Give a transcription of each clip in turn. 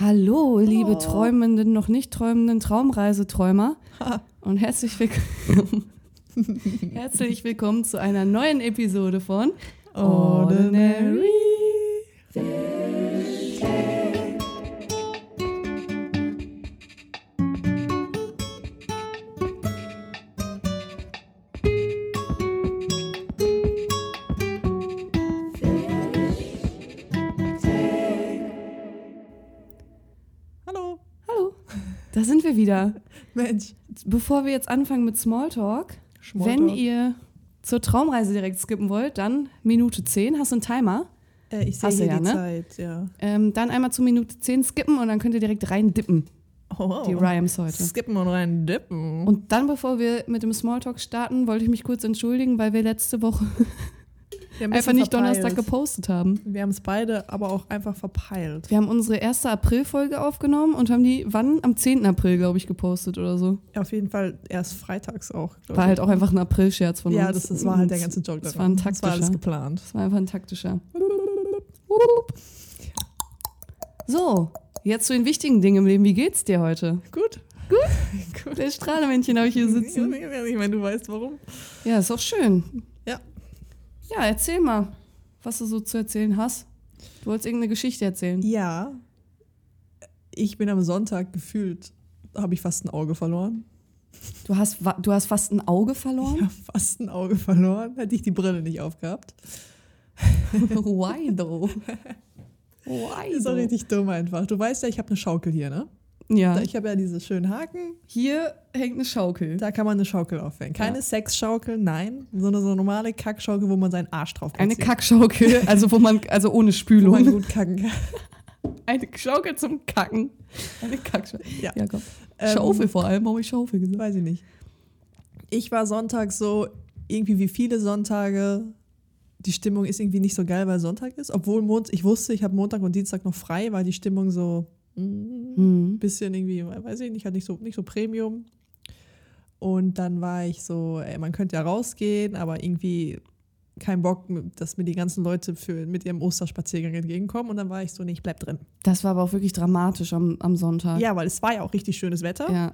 Hallo, liebe Oh. träumenden, noch nicht träumenden Traumreiseträumer und herzlich willkommen, herzlich willkommen zu einer neuen Episode von Ordinary. Wir wieder. Mensch. Bevor wir jetzt anfangen mit Smalltalk, wenn ihr zur Traumreise direkt skippen wollt, dann Minute 10, hast du einen Timer. äh, ich sehe hier ja, die ne? Zeit, ja. Ähm, dann einmal zu Minute 10 skippen und dann könnt ihr direkt rein dippen, Oh, die Rhymes heute. Skippen und rein dippen. Und dann, bevor wir mit dem Smalltalk starten, wollte ich mich kurz entschuldigen, weil wir letzte Woche ein einfach nicht verpeilt. Donnerstag gepostet haben. Wir haben es beide aber auch einfach verpeilt. Wir haben unsere erste April-Folge aufgenommen und haben die, wann? Am 10. April, glaube ich, gepostet oder so. Ja, auf jeden Fall erst freitags auch. War halt auch einfach ein April-Scherz von Ja, uns. das, das war halt der ganze Joke. Das war ein Das war alles taktischer. geplant. Das war einfach ein taktischer. So, jetzt zu den wichtigen Dingen im Leben. Wie geht's dir heute? Gut. Gut. Der Strahlemännchen habe ich hier sitzen. Ich meine, du weißt warum. Ja, ist auch schön. Ja. Ja, erzähl mal, was du so zu erzählen hast. Du wolltest irgendeine Geschichte erzählen. Ja. Ich bin am Sonntag gefühlt, habe ich fast ein Auge verloren. Du hast, du hast fast ein Auge verloren? Ich habe fast ein Auge verloren, hätte ich die Brille nicht aufgehabt. Why though? Why Ist auch richtig dumm einfach. Du weißt ja, ich habe eine Schaukel hier, ne? Ja. Ich habe ja diese schönen Haken. Hier hängt eine Schaukel. Da kann man eine Schaukel aufhängen. Keine Ja. Sexschaukel, nein. So eine, so eine normale Kackschaukel, wo man seinen Arsch drauf Eine platziert. Kackschaukel, also wo man, also ohne Wo man Spülung. gut kacken kann. Eine Schaukel zum Kacken. Eine Kackschaukel. Ja. Ja, komm. Ähm, Schaufel vor allem, warum ich Schaufel gesagt? Weiß ich nicht. Ich war Sonntag so, irgendwie wie viele Sonntage, die Stimmung ist irgendwie nicht so geil, weil Sonntag ist. Obwohl Mond, ich wusste, ich habe Montag und Dienstag noch frei, war die Stimmung so mm, Hm. bisschen irgendwie, weiß ich nicht, halt nicht so, nicht so Premium. Und dann war ich so, ey, man könnte ja rausgehen, aber irgendwie kein Bock, dass mir die ganzen Leute für, mit ihrem Osterspaziergang entgegenkommen. Und dann war ich so, nee, ich bleib drin. Das war aber auch wirklich dramatisch am, am Sonntag. Ja, weil es war ja auch richtig schönes Wetter. ja.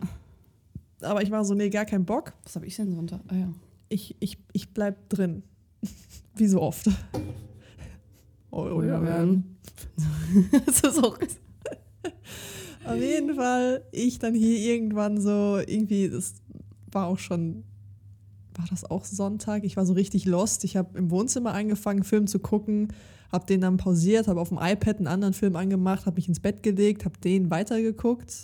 Aber ich war so, nee, gar kein Bock. Was habe ich denn Sonntag? Ah, ja. Ich, ich, ich bleib drin. Wie so oft. Oh, oh, ja, ja. das ist auch. Auf jeden Fall, ich dann hier irgendwann so, irgendwie, das war auch schon, war das auch Sonntag? Ich war so richtig lost. Ich habe im Wohnzimmer angefangen, Film zu gucken, habe den dann pausiert, habe auf dem iPad einen anderen Film angemacht, habe mich ins Bett gelegt, habe den weitergeguckt.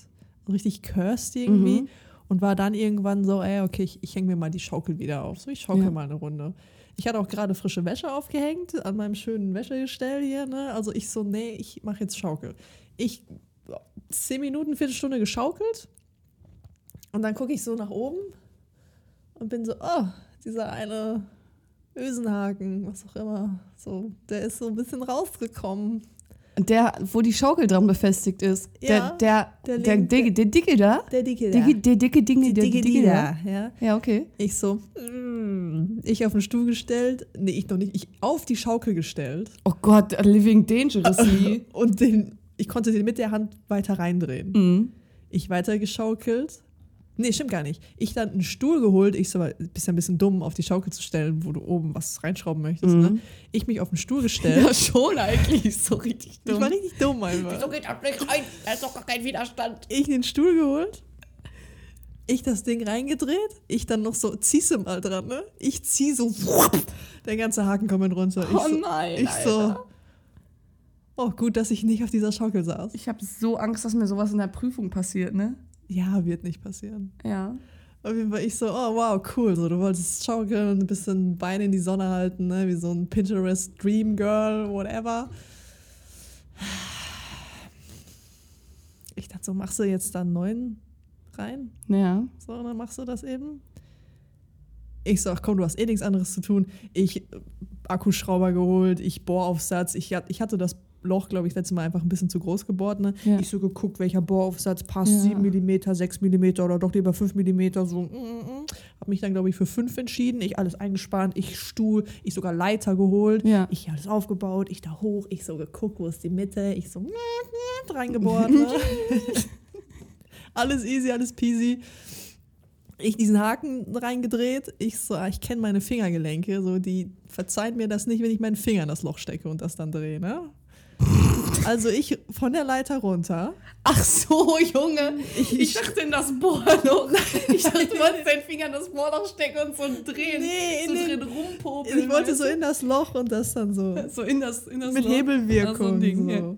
Richtig cursed irgendwie. Mhm. Und war dann irgendwann so, ey, okay, ich, ich hänge mir mal die Schaukel wieder auf. So, ich schaukel Ja. mal eine Runde. Ich hatte auch gerade frische Wäsche aufgehängt an meinem schönen Wäschegestell hier. Ne? Also ich so, nee, ich mache jetzt Schaukel. Ich zehn Minuten, Viertelstunde geschaukelt. Und dann gucke ich so nach oben und bin so, oh, dieser eine Ösenhaken, was auch immer. So, der ist so ein bisschen rausgekommen. Der, wo die Schaukel dran befestigt ist. Ja, der, der, der der, linke- dicke, der dicke da. Der dicke Dicke, der dicke Dinge, der dicke, dicke da. da, ja. Ja, okay. Ich so, mm, ich auf den Stuhl gestellt, nee, ich noch nicht, ich auf die Schaukel gestellt Oh Gott, living dangerously. und den, ich konnte den mit der Hand weiter reindrehen. mhm. Ich weiter geschaukelt. Nee, stimmt gar nicht. Ich dann einen Stuhl geholt. Ich so, bist ja ein bisschen dumm, auf die Schaukel zu stellen, wo du oben was reinschrauben möchtest. Mhm. Ne? Ich mich auf den Stuhl gestellt. Ja, schon eigentlich. So richtig ich dumm. war richtig dumm einfach. geht das nicht rein? Da ist doch gar kein Widerstand. Ich den Stuhl geholt. Ich das Ding reingedreht. Ich dann noch so, ziehst du mal dran, ne? Ich zieh so, der ganze Haken kommt runter. Ich Oh so, nein, Ich so, Alter. Oh gut, dass ich nicht auf dieser Schaukel saß. Ich habe so Angst, dass mir sowas in der Prüfung passiert, ne? Ja, wird nicht passieren. Ja. Auf jeden Fall ich so, oh wow, cool. So, du wolltest schaukeln, ein bisschen Beine in die Sonne halten, ne? wie so ein Pinterest Dream Girl, whatever. Ich dachte so, machst du jetzt da einen neuen rein? Ja. So, und dann machst du das eben. Ich so, ach komm, du hast eh nichts anderes zu tun. Ich äh, Akkuschrauber geholt, ich Bohraufsatz. Ich, ich hatte das Loch, glaube ich, letztes Mal einfach ein bisschen zu groß gebohrt. Ne? Ja. Ich so geguckt, welcher Bohraufsatz passt, Ja. 7 mm, 6 mm oder doch lieber 5 mm. So, mm, mm. Hab mich dann, glaube ich, für 5 entschieden. Ich alles eingespannt, ich Stuhl, ich sogar Leiter geholt. Ja. Ich alles aufgebaut, ich da hoch, ich so geguckt, wo ist die Mitte. Ich so, reingebohrt. Ne? alles easy, alles peasy. Ich diesen Haken reingedreht. Ich so, ah, ich kenne meine Fingergelenke. So, die verzeihen mir das nicht, wenn ich meinen Finger in das Loch stecke und das dann drehe. Ne? Also ich von der Leiter runter. Ach so, Junge. Ich, ich dachte in das Bohrloch. Ich dachte, du wolltest deinen Finger in das Bohrloch stecken und so drehen. Nee, so in drin den, rumpopeln. ich wollte so in das Loch und das dann so. so in das, in das mit Loch. Hebelwirkung. Ach, so Ding, ja.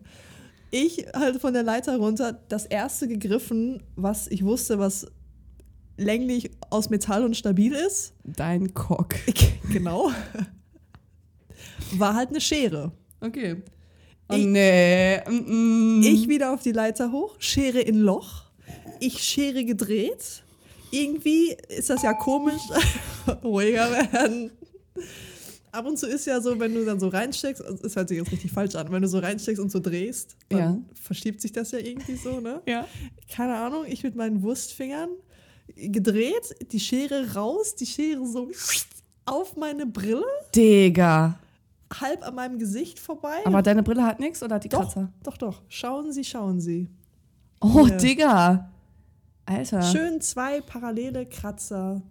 Ich halt von der Leiter runter, das erste gegriffen, was ich wusste, was länglich aus Metall und stabil ist. Dein Cock. genau. War halt eine Schere. Okay. Oh Ich- nee. Mm -mm. Ich wieder auf die Leiter hoch, Schere in Loch. Ich Schere gedreht. Irgendwie ist das ja komisch. Ruhiger werden. Ab und zu ist ja so, wenn du dann so reinsteckst, es hört sich jetzt richtig falsch an, wenn du so reinsteckst und so drehst, dann Ja. verschiebt sich das ja irgendwie so, ne? Ja. Keine Ahnung, ich mit meinen Wurstfingern gedreht, die Schere raus, die Schere so auf meine Brille, Digga. Halb an meinem Gesicht vorbei. Aber deine Brille hat nichts oder hat die doch, Kratzer? doch, doch. Schauen Sie, schauen Sie. Oh, Ja. Digga. Alter. Schön zwei parallele Kratzer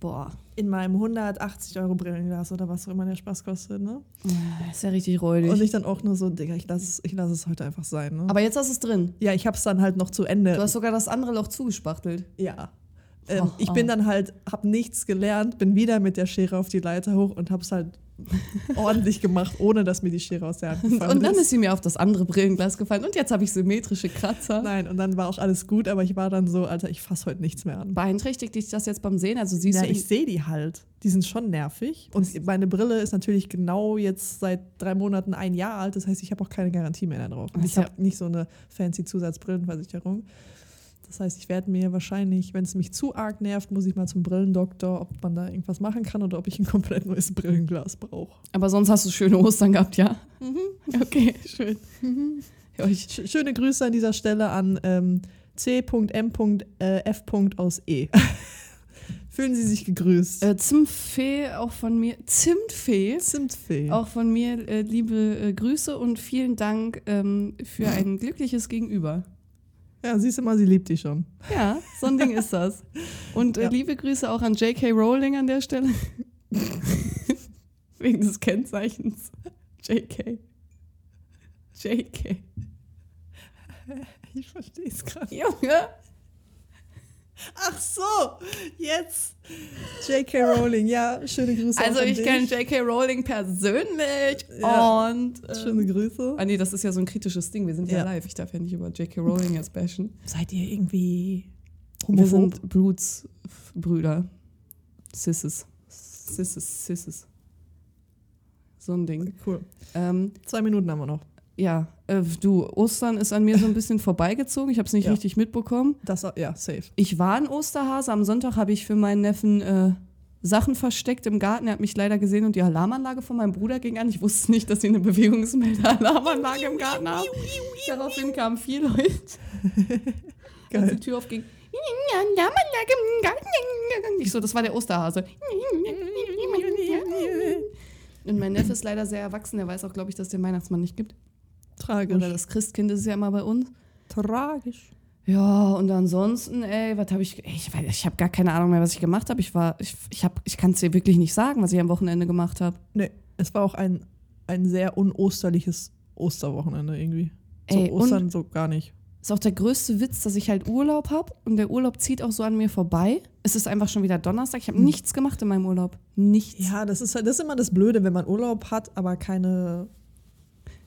Boah. in meinem 180 Euro Brillenglas oder was auch immer der Spaß kostet, ne? Ist ja richtig räudig. Und ich dann auch nur so, Digga, ich lasse es, ich lass es heute einfach sein, ne? Aber jetzt hast du es drin. ja, ich hab's dann halt noch zu Ende. Du hast sogar das andere Loch zugespachtelt. ja. Ähm, ich bin dann halt, hab nichts gelernt, bin wieder mit der Schere auf die Leiter hoch und hab's halt ordentlich gemacht, ohne dass mir die Schere aus der Hand gefallen Und dann ist sie mir auf das andere Brillenglas gefallen und jetzt habe ich symmetrische Kratzer. Nein, und dann war auch alles gut, aber ich war dann so, Alter, ich fass heute nichts mehr an. Beeinträchtigt dich das jetzt beim Sehen? Also siehst Ja, du ich sehe die halt. Die sind schon nervig. Und meine Brille ist natürlich genau jetzt seit drei Monaten ein Jahr alt. Das heißt, ich habe auch keine Garantie mehr darauf. Und ich ist habe nicht so eine fancy Zusatzbrillenversicherung. Das heißt, ich werde mir wahrscheinlich, wenn es mich zu arg nervt, muss ich mal zum Brillendoktor, ob man da irgendwas machen kann oder ob ich ein komplett neues Brillenglas brauche. Aber sonst hast du schöne Ostern gehabt, ja? Okay, schön. Ja, ich, Sch schöne Grüße an dieser Stelle an ähm, C.M.F. aus E. Fühlen Sie sich gegrüßt. äh, Zimtfee auch von mir. Zimtfee. Zimtfee. Auch von mir äh, liebe äh, Grüße und vielen Dank ähm, für ein glückliches Gegenüber. Ja, siehst du mal, sie liebt dich schon. Ja, so ein Ding ist das. Und äh, Ja. liebe Grüße auch an J.K. Rowling an der Stelle. Wegen des Kennzeichens. J.K. J.K. Ich verstehe es gerade. Junge. Ach so, jetzt. J.K. Rowling, ja, schöne Grüße. Also auch an ich kenne J.K. Rowling persönlich Ja. und äh, Schöne Grüße. Ah nee, das ist ja so ein kritisches Ding. Wir sind ja, Ja. live. Ich darf ja nicht über J.K. Rowling jetzt bashen. Seid ihr irgendwie Wir homophob? sind Blutsbrüder. Sisses. Sisses, Sisses. So ein Ding. Cool. Ähm, Zwei Minuten haben wir noch. ja, äh, du, Ostern ist an mir so ein bisschen vorbeigezogen. Ich habe es nicht Ja. richtig mitbekommen. Das, ja, safe. Ich war ein Osterhase. Am Sonntag habe ich für meinen Neffen äh, Sachen versteckt im Garten. Er hat mich leider gesehen und die Alarmanlage von meinem Bruder ging an. Ich wusste nicht, dass sie eine Bewegungsmelder-Alarmanlage im Garten haben. Daraufhin kamen vier Leute, als die. Tür aufging. Alarmanlage im Garten. Ich so, das war der Osterhase. Und mein Neffe ist leider sehr erwachsen. Der weiß auch, glaube ich, dass es den Weihnachtsmann nicht gibt. Tragisch. Oder das Christkind ist ja immer bei uns. Tragisch. Ja, und ansonsten, ey, was habe ich, ich, weiß- ich habe gar keine Ahnung mehr, was ich gemacht habe. Ich war, ich, ich, ich kann es dir wirklich nicht sagen, was ich am Wochenende gemacht habe. Nee, es war auch ein, ein sehr unosterliches Osterwochenende irgendwie. So Ey, Ostern so gar nicht. Ist auch der größte Witz, dass ich halt Urlaub habe und der Urlaub zieht auch so an mir vorbei. Es ist einfach schon wieder Donnerstag. Ich habe nichts gemacht in meinem Urlaub. Nichts. Ja, das ist halt, das ist immer das Blöde, wenn man Urlaub hat, aber keine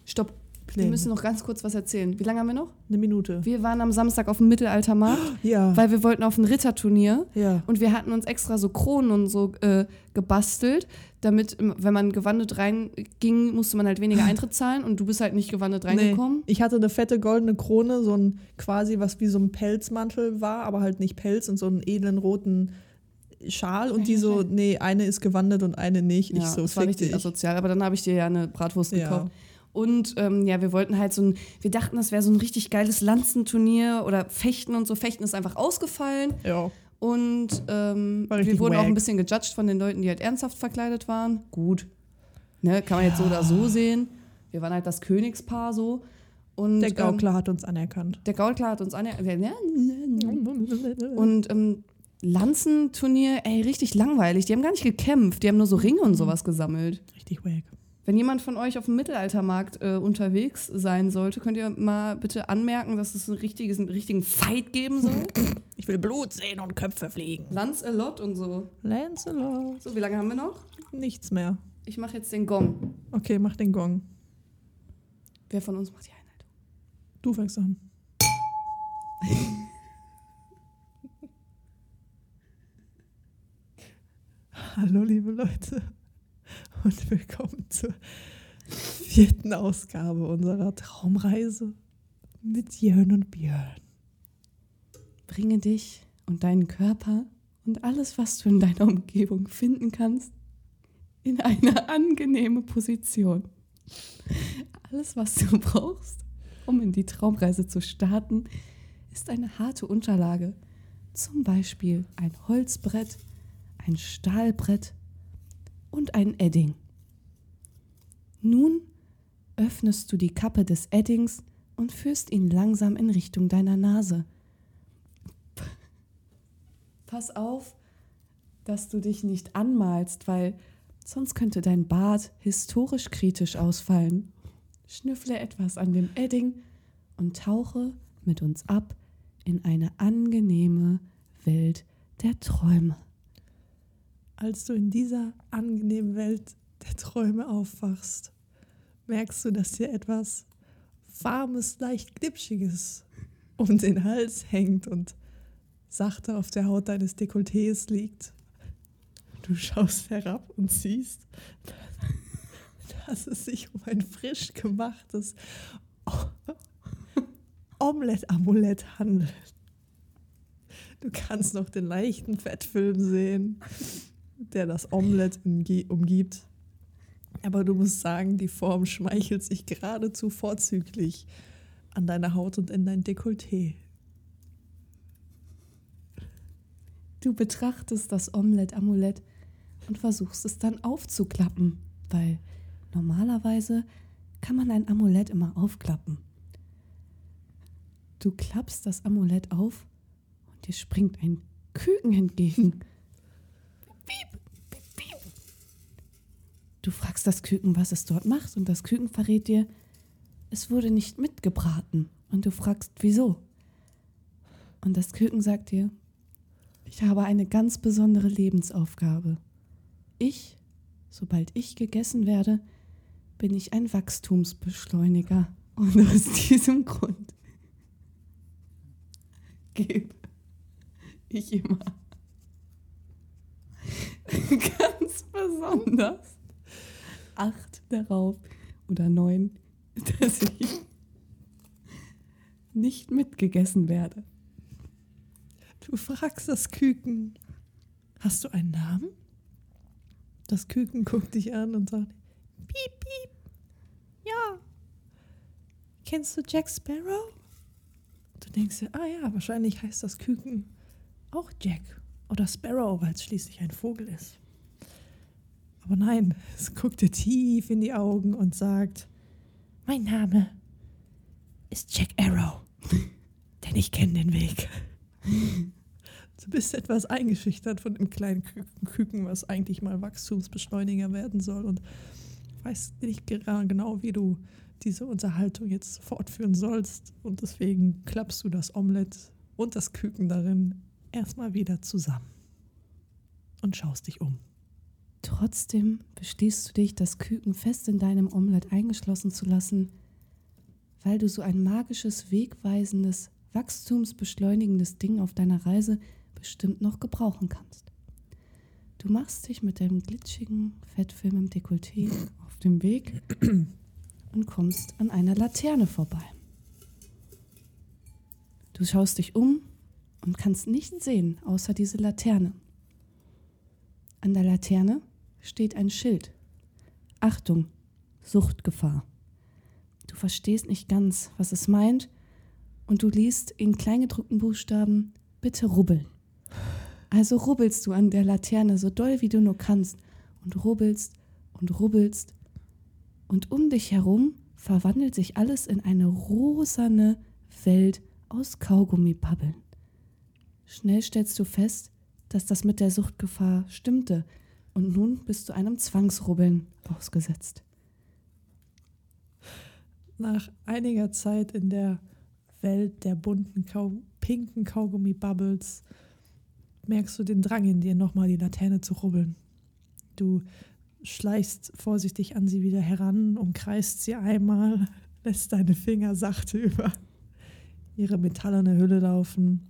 Stopp. Wir Pläne. müssen noch ganz kurz was erzählen. Wie lange haben wir noch? Eine Minute. Wir waren am Samstag auf dem Mittelaltermarkt, Ja. weil wir wollten auf ein Ritterturnier. ja. Und wir hatten uns extra so Kronen und so äh, gebastelt, damit, wenn man gewandet reinging, musste man halt weniger Eintritt zahlen und du bist halt nicht gewandet reingekommen. Nee. Ich hatte eine fette goldene Krone, so ein quasi was wie so ein Pelzmantel war, aber halt nicht Pelz und so einen edlen roten Schal und die so, nee, eine ist gewandert und eine nicht. Ja, ich so, das war richtig asozial, aber dann habe ich dir ja eine Bratwurst Ja. gekauft. Und ähm, ja, wir wollten halt so ein, wir dachten, das wäre so ein richtig geiles Lanzenturnier oder Fechten und so. Fechten ist einfach ausgefallen. Ja. Und ähm, wir wurden auch wack. ein bisschen gejudged von den Leuten, die halt ernsthaft verkleidet waren. Gut. Ne, kann man jetzt so oder so sehen. Wir waren halt das Königspaar so. Und, Der Gaukler hat uns anerkannt. Ähm, der Gaukler hat uns anerkannt. Und ähm, Lanzenturnier, ey, richtig langweilig. Die haben gar nicht gekämpft, die haben nur so Ringe und sowas gesammelt. Richtig wack. Wenn jemand von euch auf dem Mittelaltermarkt äh, unterwegs sein sollte, könnt ihr mal bitte anmerken, dass es ein richtiges, einen richtigen Fight geben soll. Ich will Blut sehen und Köpfe fliegen. Lancelot und so. Lancelot. So, wie lange haben wir noch? Nichts mehr. Ich mache jetzt den Gong. Okay, mach den Gong. Wer von uns macht die Einleitung? Du fängst an. Hallo, liebe Leute, und willkommen zur vierten Ausgabe unserer Traumreise mit Jörn und Björn. Bringe dich und deinen Körper und alles, was du in deiner Umgebung finden kannst, in eine angenehme Position. Alles, was du brauchst, um in die Traumreise zu starten, ist eine harte Unterlage. Zum Beispiel ein Holzbrett, ein Stahlbrett und ein Edding. Nun öffnest du die Kappe des Eddings und führst ihn langsam in Richtung deiner Nase. Pass auf, dass du dich nicht anmalst, weil sonst könnte dein Bart historisch kritisch ausfallen. Schnüffle etwas an dem Edding und tauche mit uns ab in eine angenehme Welt der Träume. Als du in dieser angenehmen Welt der Träume aufwachst, merkst du, dass dir etwas Warmes, leicht Glitschiges um den Hals hängt und sachte auf der Haut deines Dekolletés liegt. Du schaust herab und siehst, dass es sich um ein frisch gemachtes Omelette-Amulett handelt. Du kannst noch den leichten Fettfilm sehen, der das Omelett umgibt. Aber du musst sagen, die Form schmeichelt sich geradezu vorzüglich an deiner Haut und in dein Dekolleté. Du betrachtest das Omelett-Amulett und versuchst es dann aufzuklappen, weil normalerweise kann man ein Amulett immer aufklappen. Du klappst das Amulett auf und dir springt ein Küken entgegen. Piep, piep, piep. Du fragst das Küken, was es dort macht, und das Küken verrät dir, es wurde nicht mitgebraten. Und du fragst, wieso? Und das Küken sagt dir, ich habe eine ganz besondere Lebensaufgabe. Ich, sobald ich gegessen werde, bin ich ein Wachstumsbeschleuniger. Und aus diesem Grund gebe ich immer ganz besonders acht darauf oder neun, dass ich nicht mitgegessen werde. Du fragst das Küken, hast du einen Namen? Das Küken guckt dich an und sagt, piep, piep. Ja. Kennst du Jack Sparrow? Du denkst dir, ah ja, wahrscheinlich heißt das Küken auch Jack oder Sparrow, weil es schließlich ein Vogel ist. Aber nein, es guckt dir tief in die Augen und sagt, mein Name ist Jack Arrow, denn ich kenne den Weg. Du bist etwas eingeschüchtert von dem kleinen Kü- Küken, was eigentlich mal Wachstumsbeschleuniger werden soll und weißt nicht genau, wie du diese Unterhaltung jetzt fortführen sollst. Und deswegen klappst du das Omelett und das Küken darin erstmal wieder zusammen und schaust dich um. Trotzdem beschließt du dich, das Küken fest in deinem Omelett eingeschlossen zu lassen, weil du so ein magisches, wegweisendes, wachstumsbeschleunigendes Ding auf deiner Reise bestimmt noch gebrauchen kannst. Du machst dich mit deinem glitschigen Fettfilm im Dekolleté auf dem Weg und kommst an einer Laterne vorbei. Du schaust dich um und kannst nichts sehen außer diese Laterne. An der Laterne steht ein Schild. Achtung, Suchtgefahr. Du verstehst nicht ganz, was es meint, und du liest in kleingedruckten Buchstaben, bitte rubbeln. Also rubbelst du an der Laterne so doll wie du nur kannst und rubbelst und rubbelst und um dich herum verwandelt sich alles in eine rosane Welt aus Kaugummipabbeln. Schnell stellst du fest, dass das mit der Suchtgefahr stimmte und nun bist du einem Zwangsrubbeln ausgesetzt. Nach einiger Zeit in der Welt der bunten, Kau pinken Kaugummi-Bubbles merkst du den Drang in dir, nochmal die Laterne zu rubbeln. Du schleichst vorsichtig an sie wieder heran, umkreist sie einmal, lässt deine Finger sachte über ihre metallene Hülle laufen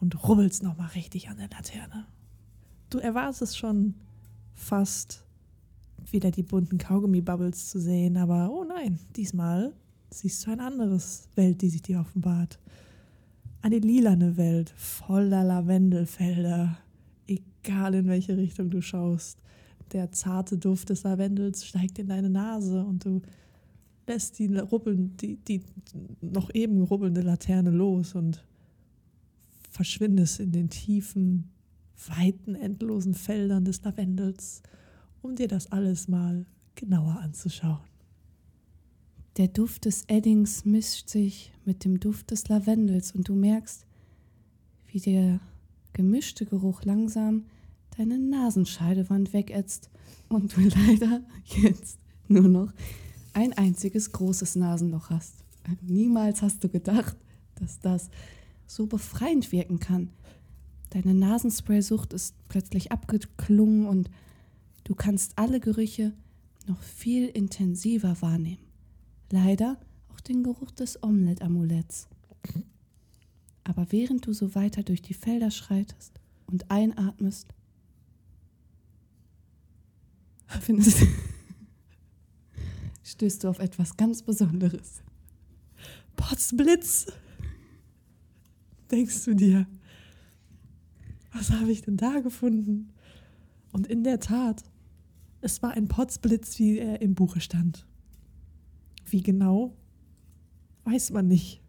und rubbelst nochmal richtig an der Laterne. Du erwartest schon fast wieder die bunten Kaugummi-Bubbles zu sehen, aber oh nein, diesmal siehst du ein anderes Welt, die sich dir offenbart. Eine lilane Welt voller Lavendelfelder, egal in welche Richtung du schaust. Der zarte Duft des Lavendels steigt in deine Nase und du lässt die, rubbeln, die, die noch eben rubbelnde Laterne los und verschwindest in den tiefen, weiten, endlosen Feldern des Lavendels, um dir das alles mal genauer anzuschauen. Der Duft des Eddings mischt sich mit dem Duft des Lavendels und du merkst, wie der gemischte Geruch langsam deine Nasenscheidewand wegätzt und du leider jetzt nur noch ein einziges großes Nasenloch hast. Niemals hast du gedacht, dass das so befreiend wirken kann. Deine Nasenspray-Sucht ist plötzlich abgeklungen und du kannst alle Gerüche noch viel intensiver wahrnehmen. Leider auch den Geruch des Omelette-Amuletts. Aber während du so weiter durch die Felder schreitest und einatmest, findest stößt du auf etwas ganz Besonderes. Potzblitz! Denkst du dir, was habe ich denn da gefunden? Und in der Tat, es war ein Potzblitz, wie er im Buche stand. Wie genau, weiß man nicht.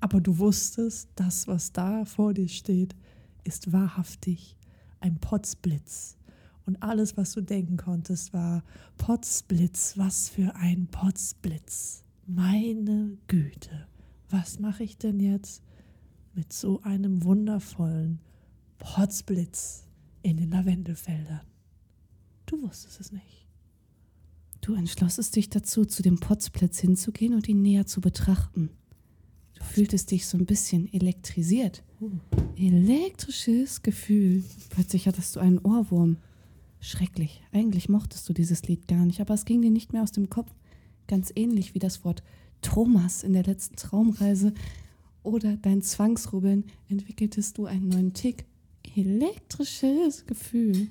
Aber du wusstest, das, was da vor dir steht, ist wahrhaftig ein Potzblitz. Und alles, was du denken konntest, war Potzblitz, was für ein Potzblitz. Meine Güte, was mache ich denn jetzt mit so einem wundervollen Potzblitz in den Lavendelfeldern? Du wusstest es nicht. Du entschlossest dich dazu, zu dem Potzblitz hinzugehen und ihn näher zu betrachten. Du fühltest dich so ein bisschen elektrisiert. Elektrisches Gefühl. Plötzlich hattest du einen Ohrwurm. Schrecklich. Eigentlich mochtest du dieses Lied gar nicht, aber es ging dir nicht mehr aus dem Kopf. Ganz ähnlich wie das Wort Thomas in der letzten Traumreise oder dein Zwangsrubbeln entwickeltest du einen neuen Tick. Elektrisches Gefühl.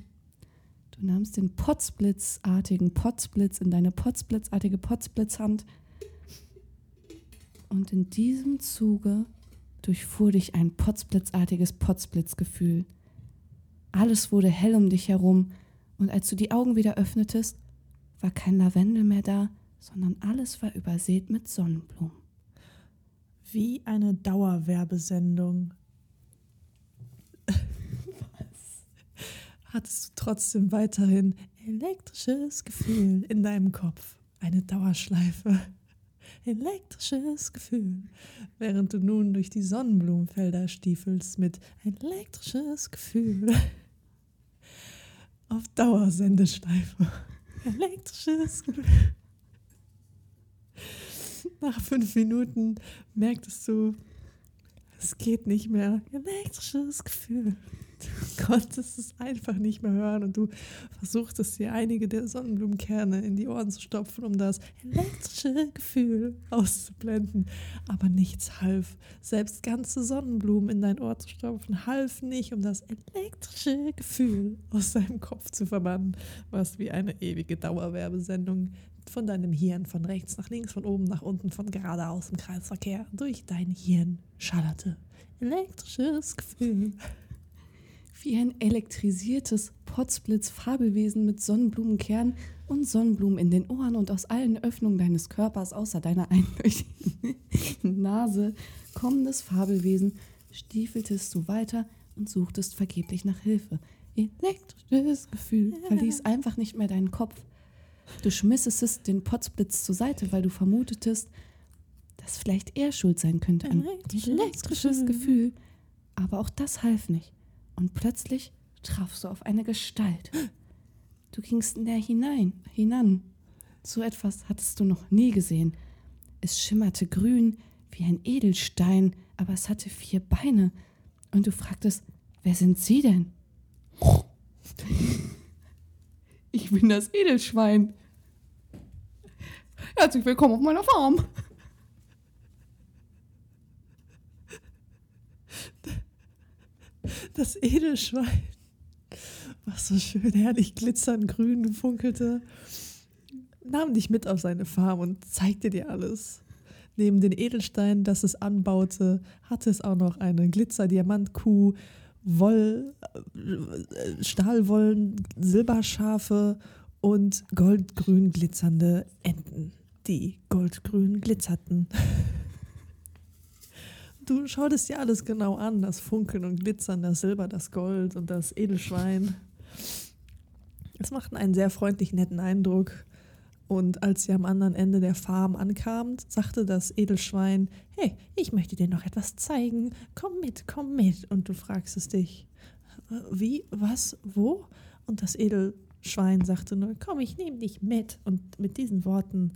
Du nahmst den Potzblitzartigen Potzblitz in deine Potzblitzartige Potzblitzhand und in diesem Zuge durchfuhr dich ein Potzblitzartiges Potzblitzgefühl. Alles wurde hell um dich herum und als du die Augen wieder öffnetest, war kein Lavendel mehr da, sondern alles war übersät mit Sonnenblumen. Wie eine Dauerwerbesendung. Hattest du trotzdem weiterhin elektrisches Gefühl in deinem Kopf. Eine Dauerschleife. Elektrisches Gefühl. Während du nun durch die Sonnenblumenfelder stiefelst mit elektrisches Gefühl. Auf Dauersendeschleife. Elektrisches Gefühl. Nach fünf Minuten merktest du, es geht nicht mehr. Elektrisches Gefühl. Du konntest es einfach nicht mehr hören und du versuchtest dir einige der Sonnenblumenkerne in die Ohren zu stopfen, um das elektrische Gefühl auszublenden. Aber nichts half. Selbst ganze Sonnenblumen in dein Ohr zu stopfen, half nicht, um das elektrische Gefühl aus deinem Kopf zu verbannen, was wie eine ewige Dauerwerbesendung von deinem Hirn von rechts nach links, von oben nach unten, von geradeaus im Kreisverkehr durch dein Hirn schallerte. Elektrisches Gefühl wie ein elektrisiertes Potzblitz-Fabelwesen mit Sonnenblumenkern und Sonnenblumen in den Ohren und aus allen Öffnungen deines Körpers außer deiner einleuchtenden Nase kommendes Fabelwesen stiefeltest du weiter und suchtest vergeblich nach Hilfe. Elektrisches Gefühl verließ einfach nicht mehr deinen Kopf. Du schmissest den Potzblitz zur Seite, weil du vermutetest, dass vielleicht er schuld sein könnte. Ein Elektrisches. Gefühl. Aber auch das half nicht. Und plötzlich trafst du auf eine Gestalt. Du gingst näher hinein, hinan. So etwas hattest du noch nie gesehen. Es schimmerte grün wie ein Edelstein, aber es hatte vier Beine. Und du fragtest, wer sind sie denn? Ich bin das Edelschwein. Herzlich willkommen auf meiner Farm. Das Edelschwein, was so schön herrlich glitzernd grün funkelte, nahm dich mit auf seine Farm und zeigte dir alles. Neben den Edelsteinen, das es anbaute, hatte es auch noch eine Glitzer-Diamantkuh, Woll, äh, Stahlwollen, Silberschafe und goldgrün glitzernde Enten, die goldgrün glitzerten. Du schautest dir alles genau an, das Funkeln und Glitzern, das Silber, das Gold und das Edelschwein. Es machten einen sehr freundlich netten Eindruck. Und als sie am anderen Ende der Farm ankamt, sagte das Edelschwein, hey, ich möchte dir noch etwas zeigen. Komm mit, komm mit. Und du fragst es dich, "Äh, wie, was, wo? Und das Edelschwein sagte nur, komm, ich nehme dich mit. Und mit diesen Worten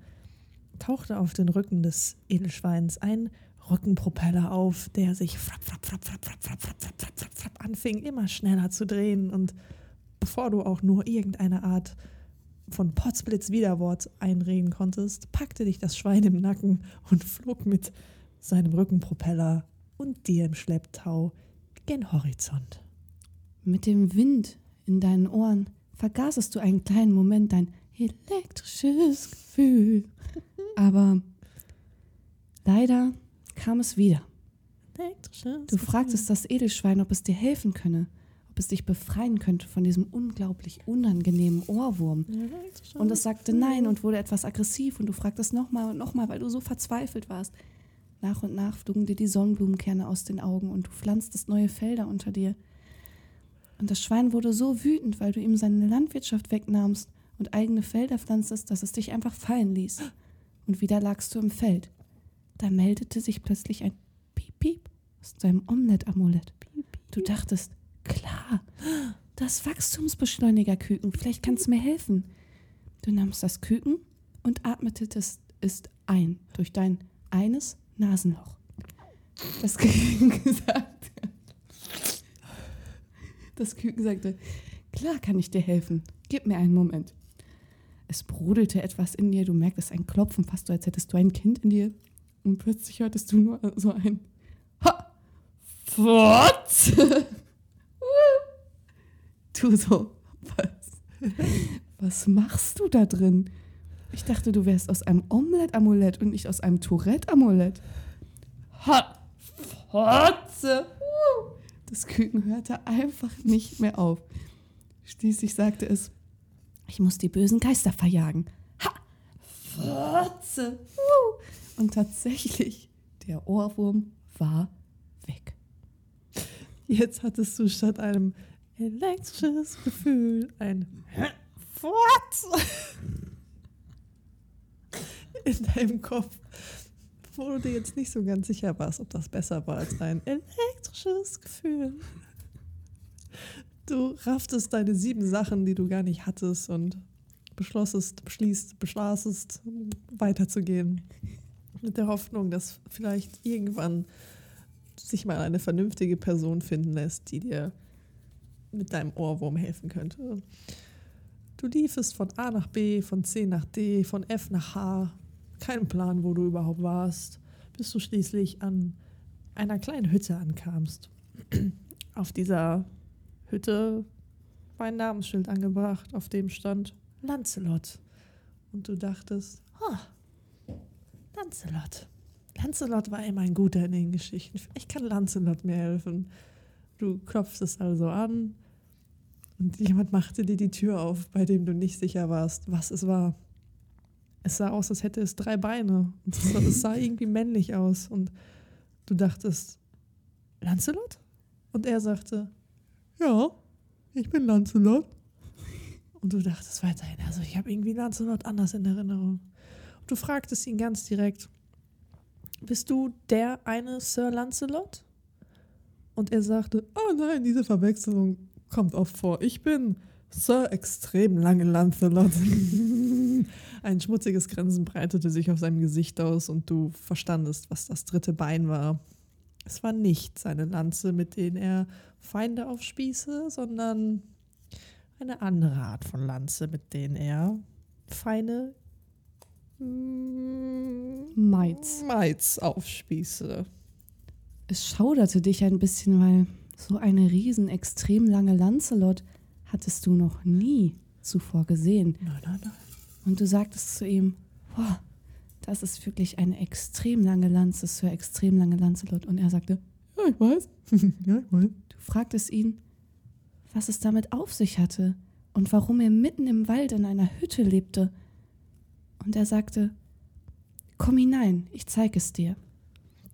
tauchte auf den Rücken des Edelschweins ein Rückenpropeller auf, der sich frapp, frapp, frapp, frapp, frapp, frapp, frapp, frapp, frapp, frapp, frapp anfing, immer schneller zu drehen. Und bevor du auch nur irgendeine Art von Potzblitz Widerwort einreden konntest, packte dich das Schwein im Nacken und flog mit seinem Rückenpropeller und dir im Schlepptau gen Horizont. Mit dem Wind in deinen Ohren vergaßest du einen kleinen Moment dein elektrisches Gefühl. Aber leider kam es wieder. Du fragtest das Edelschwein, ob es dir helfen könne, ob es dich befreien könnte von diesem unglaublich unangenehmen Ohrwurm. Und es sagte nein und wurde etwas aggressiv und du fragtest nochmal und nochmal, weil du so verzweifelt warst. Nach und nach flogen dir die Sonnenblumenkerne aus den Augen und du pflanztest neue Felder unter dir. Und das Schwein wurde so wütend, weil du ihm seine Landwirtschaft wegnahmst und eigene Felder pflanztest, dass es dich einfach fallen ließ. Und wieder lagst du im Feld. Da meldete sich plötzlich ein Piep Piep aus deinem Omelette-Amulett. Du dachtest, klar, das Wachstumsbeschleuniger-Küken, vielleicht kann es mir helfen. Du nahmst das Küken und atmetest es ein durch dein eines Nasenloch. Das Küken sagte, das Küken sagte, klar kann ich dir helfen, gib mir einen Moment. Es brodelte etwas in dir, du merktest ein Klopfen, fast so, als hättest du ein Kind in dir. Und plötzlich hörtest du nur so ein Ha! Fotz! du so, was? Was machst du da drin? Ich dachte, du wärst aus einem Omelette-Amulett und nicht aus einem Tourette-Amulett. Ha! Fotze! Das Küken hörte einfach nicht mehr auf. Schließlich sagte es, ich muss die bösen Geister verjagen. Ha! Fotze! Und tatsächlich, der Ohrwurm war weg. Jetzt hattest du statt einem elektrisches Gefühl ein What? in deinem Kopf, wo du dir jetzt nicht so ganz sicher warst, ob das besser war als ein elektrisches Gefühl. Du rafftest deine sieben Sachen, die du gar nicht hattest und beschlossest, beschließt, beschlassest, weiterzugehen. Mit der Hoffnung, dass vielleicht irgendwann sich mal eine vernünftige Person finden lässt, die dir mit deinem Ohrwurm helfen könnte. Du liefest von A nach B, von C nach D, von F nach H. Keinen Plan, wo du überhaupt warst, bis du schließlich an einer kleinen Hütte ankamst. Auf dieser Hütte war ein Namensschild angebracht, auf dem stand Lancelot. Und du dachtest, ah, Lancelot. Lancelot war immer ein guter in den Geschichten. Vielleicht kann Lancelot mir helfen. Du klopfst es also an und jemand machte dir die Tür auf, bei dem du nicht sicher warst, was es war. Es sah aus, als hätte es drei Beine. Und es sah, es sah irgendwie männlich aus. Und du dachtest, Lancelot? Und er sagte, ja, ich bin Lancelot. Und du dachtest weiterhin, also ich habe irgendwie Lancelot anders in Erinnerung. Du fragtest ihn ganz direkt, bist du der eine Sir Lancelot? Und er sagte, oh nein, diese Verwechslung kommt oft vor. Ich bin Sir extrem lange Lancelot. Ein schmutziges Grinsen breitete sich auf seinem Gesicht aus und du verstandest, was das dritte Bein war. Es war nicht seine Lanze, mit denen er Feinde aufspieße, sondern eine andere Art von Lanze, mit denen er feine Meiz. Meiz aufspieße. Es schauderte dich ein bisschen, weil so eine riesen, extrem lange Lancelot hattest du noch nie zuvor gesehen. Nein, nein, nein. Und du sagtest zu ihm, boah, das ist wirklich eine extrem lange Lanze, Sir, extrem lange Lancelot. Und er sagte, ja, ich weiß. ja, ich weiß. Du fragtest ihn, was es damit auf sich hatte und warum er mitten im Wald in einer Hütte lebte. Und er sagte, komm hinein, ich zeig es dir.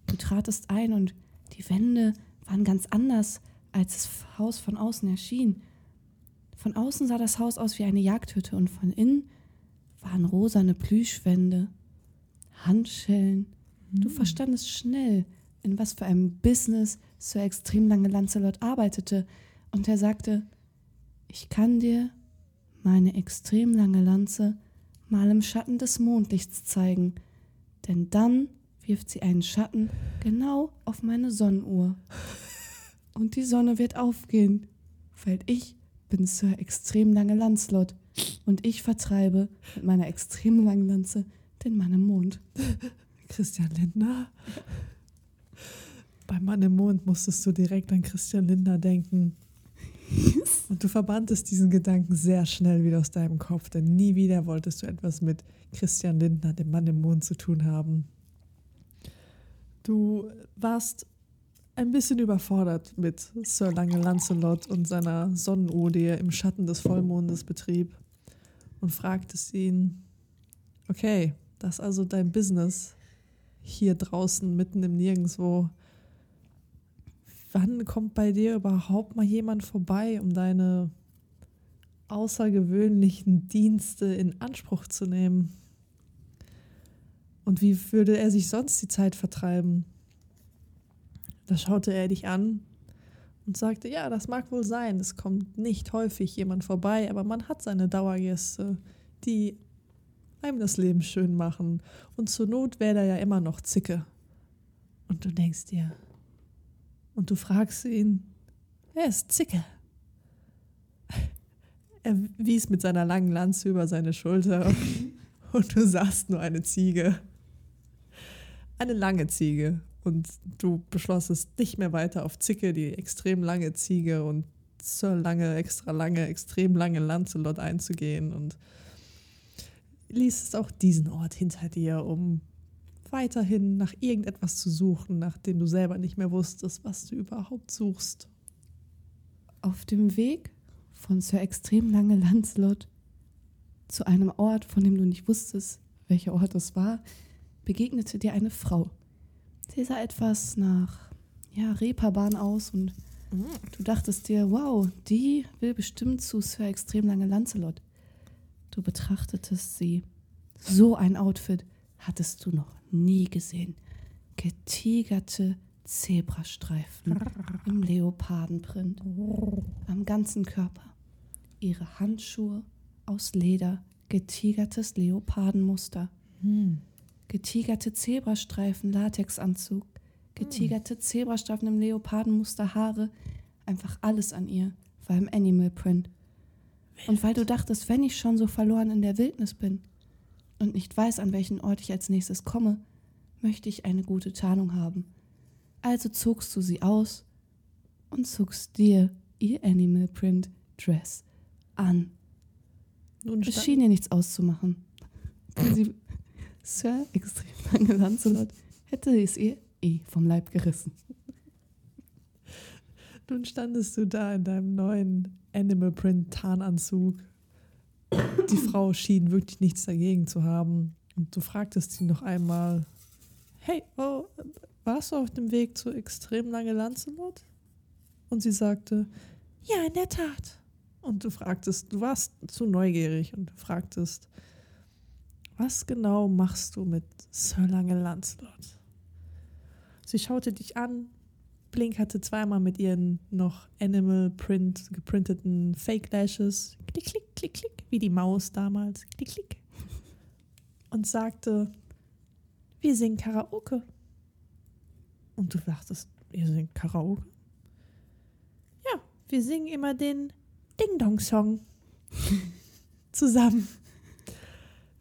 Du tratest ein und die Wände waren ganz anders, als das Haus von außen erschien. Von außen sah das Haus aus wie eine Jagdhütte und von innen waren rosane Plüschwände, Handschellen. Du verstandest schnell, in was für einem Business Sir extrem lange Lancelot arbeitete, und er sagte, ich kann dir meine extrem lange Lanze mal im Schatten des Mondlichts zeigen, denn dann wirft sie einen Schatten genau auf meine Sonnenuhr. Und die Sonne wird aufgehen, weil ich bin Sir extrem lange Lancelot und ich vertreibe mit meiner extrem langen Lanze den Mann im Mond. Christian Lindner? Bei Mann im Mond musstest du direkt an Christian Lindner denken. Und du verbandest diesen Gedanken sehr schnell wieder aus deinem Kopf, denn nie wieder wolltest du etwas mit Christian Lindner, dem Mann im Mond, zu tun haben. Du warst ein bisschen überfordert mit Sir Lange Lancelot und seiner Sonnenuhr, die er im Schatten des Vollmondes betrieb, und fragtest ihn, okay, das ist also dein Business hier draußen mitten im Nirgendwo. Wann kommt bei dir überhaupt mal jemand vorbei, um deine außergewöhnlichen Dienste in Anspruch zu nehmen? Und wie würde er sich sonst die Zeit vertreiben? Da schaute er dich an und sagte, ja, das mag wohl sein, es kommt nicht häufig jemand vorbei, aber man hat seine Dauergäste, die einem das Leben schön machen. Und zur Not wäre da ja immer noch Zicke. Und du denkst dir, und du fragst ihn, wer ist Zicke? Er wies mit seiner langen Lanze über seine Schulter und du sahst nur eine Ziege. Eine lange Ziege. Und du beschlossest nicht mehr weiter auf Zicke, die extrem lange Ziege und Sir lange, extra lange, extrem lange Lancelot einzugehen und ließest auch diesen Ort hinter dir, um weiterhin nach irgendetwas zu suchen, nach dem du selber nicht mehr wusstest, was du überhaupt suchst. Auf dem Weg von Sir extrem lange Lancelot zu einem Ort, von dem du nicht wusstest, welcher Ort es war, begegnete dir eine Frau. Sie sah etwas nach ja, Reeperbahn aus und du dachtest dir, wow, die will bestimmt zu Sir extrem lange Lancelot. Du betrachtetest sie. So ein Outfit hattest du noch nie gesehen. Getigerte Zebrastreifen im Leopardenprint am ganzen Körper. Ihre Handschuhe aus Leder, getigertes Leopardenmuster. Getigerte Zebrastreifen, Latexanzug, getigerte Zebrastreifen im Leopardenmuster, Haare, einfach alles an ihr war im Animal Print. Und weil du dachtest, wenn ich schon so verloren in der Wildnis bin und nicht weiß, an welchen Ort ich als nächstes komme, möchte ich eine gute Tarnung haben. Also zogst du sie aus und zogst dir ihr Animal Print Dress an. Nun Es schien ihr nichts auszumachen. Sie, Sir, extrem lange Lancelot, hätte es ihr eh vom Leib gerissen. nun standest du da in deinem neuen Animal Print Tarnanzug. Die Frau schien wirklich nichts dagegen zu haben. Und du fragtest sie noch einmal, hey, oh, warst du auf dem Weg zu extrem lange Lancelot? Und sie sagte, ja, in der Tat. Und du fragtest, du warst zu neugierig und du fragtest, was genau machst du mit Sir Lange Lancelot? Sie schaute dich an. Blink hatte zweimal mit ihren noch Animal Print geprinteten Fake Lashes klick, klick, klick, klick, wie die Maus damals, klick, klick. Und sagte, wir singen Karaoke. Und du dachtest, ihr singt Karaoke? Ja, wir singen immer den Ding-Dong-Song zusammen.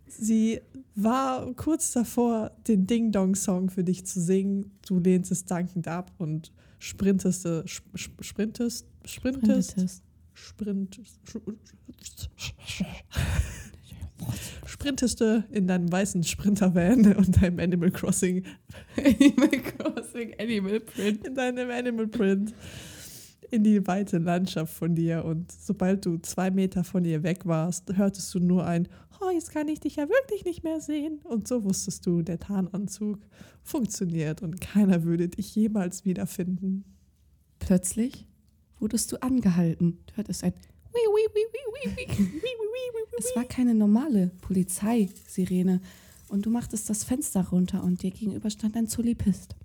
Sie war kurz davor, den Ding-Dong-Song für dich zu singen. Du lehnst es dankend ab und sprintest, sp sprintest, sprintest, sprintest, sprinteste in deinem weißen Sprintervan und deinem Animal Crossing Animal Crossing, Animal Print. in deinem Animal Print in die weite Landschaft von dir und sobald du zwei Meter von ihr weg warst, hörtest du nur ein Oh, jetzt kann ich dich ja wirklich nicht mehr sehen. Und so wusstest du, der Tarnanzug funktioniert und keiner würde dich jemals wiederfinden. Plötzlich wurdest du angehalten. Du hörtest ein Es war keine normale Polizeisirene. Und du machtest das Fenster runter und dir gegenüber stand ein Zulipist.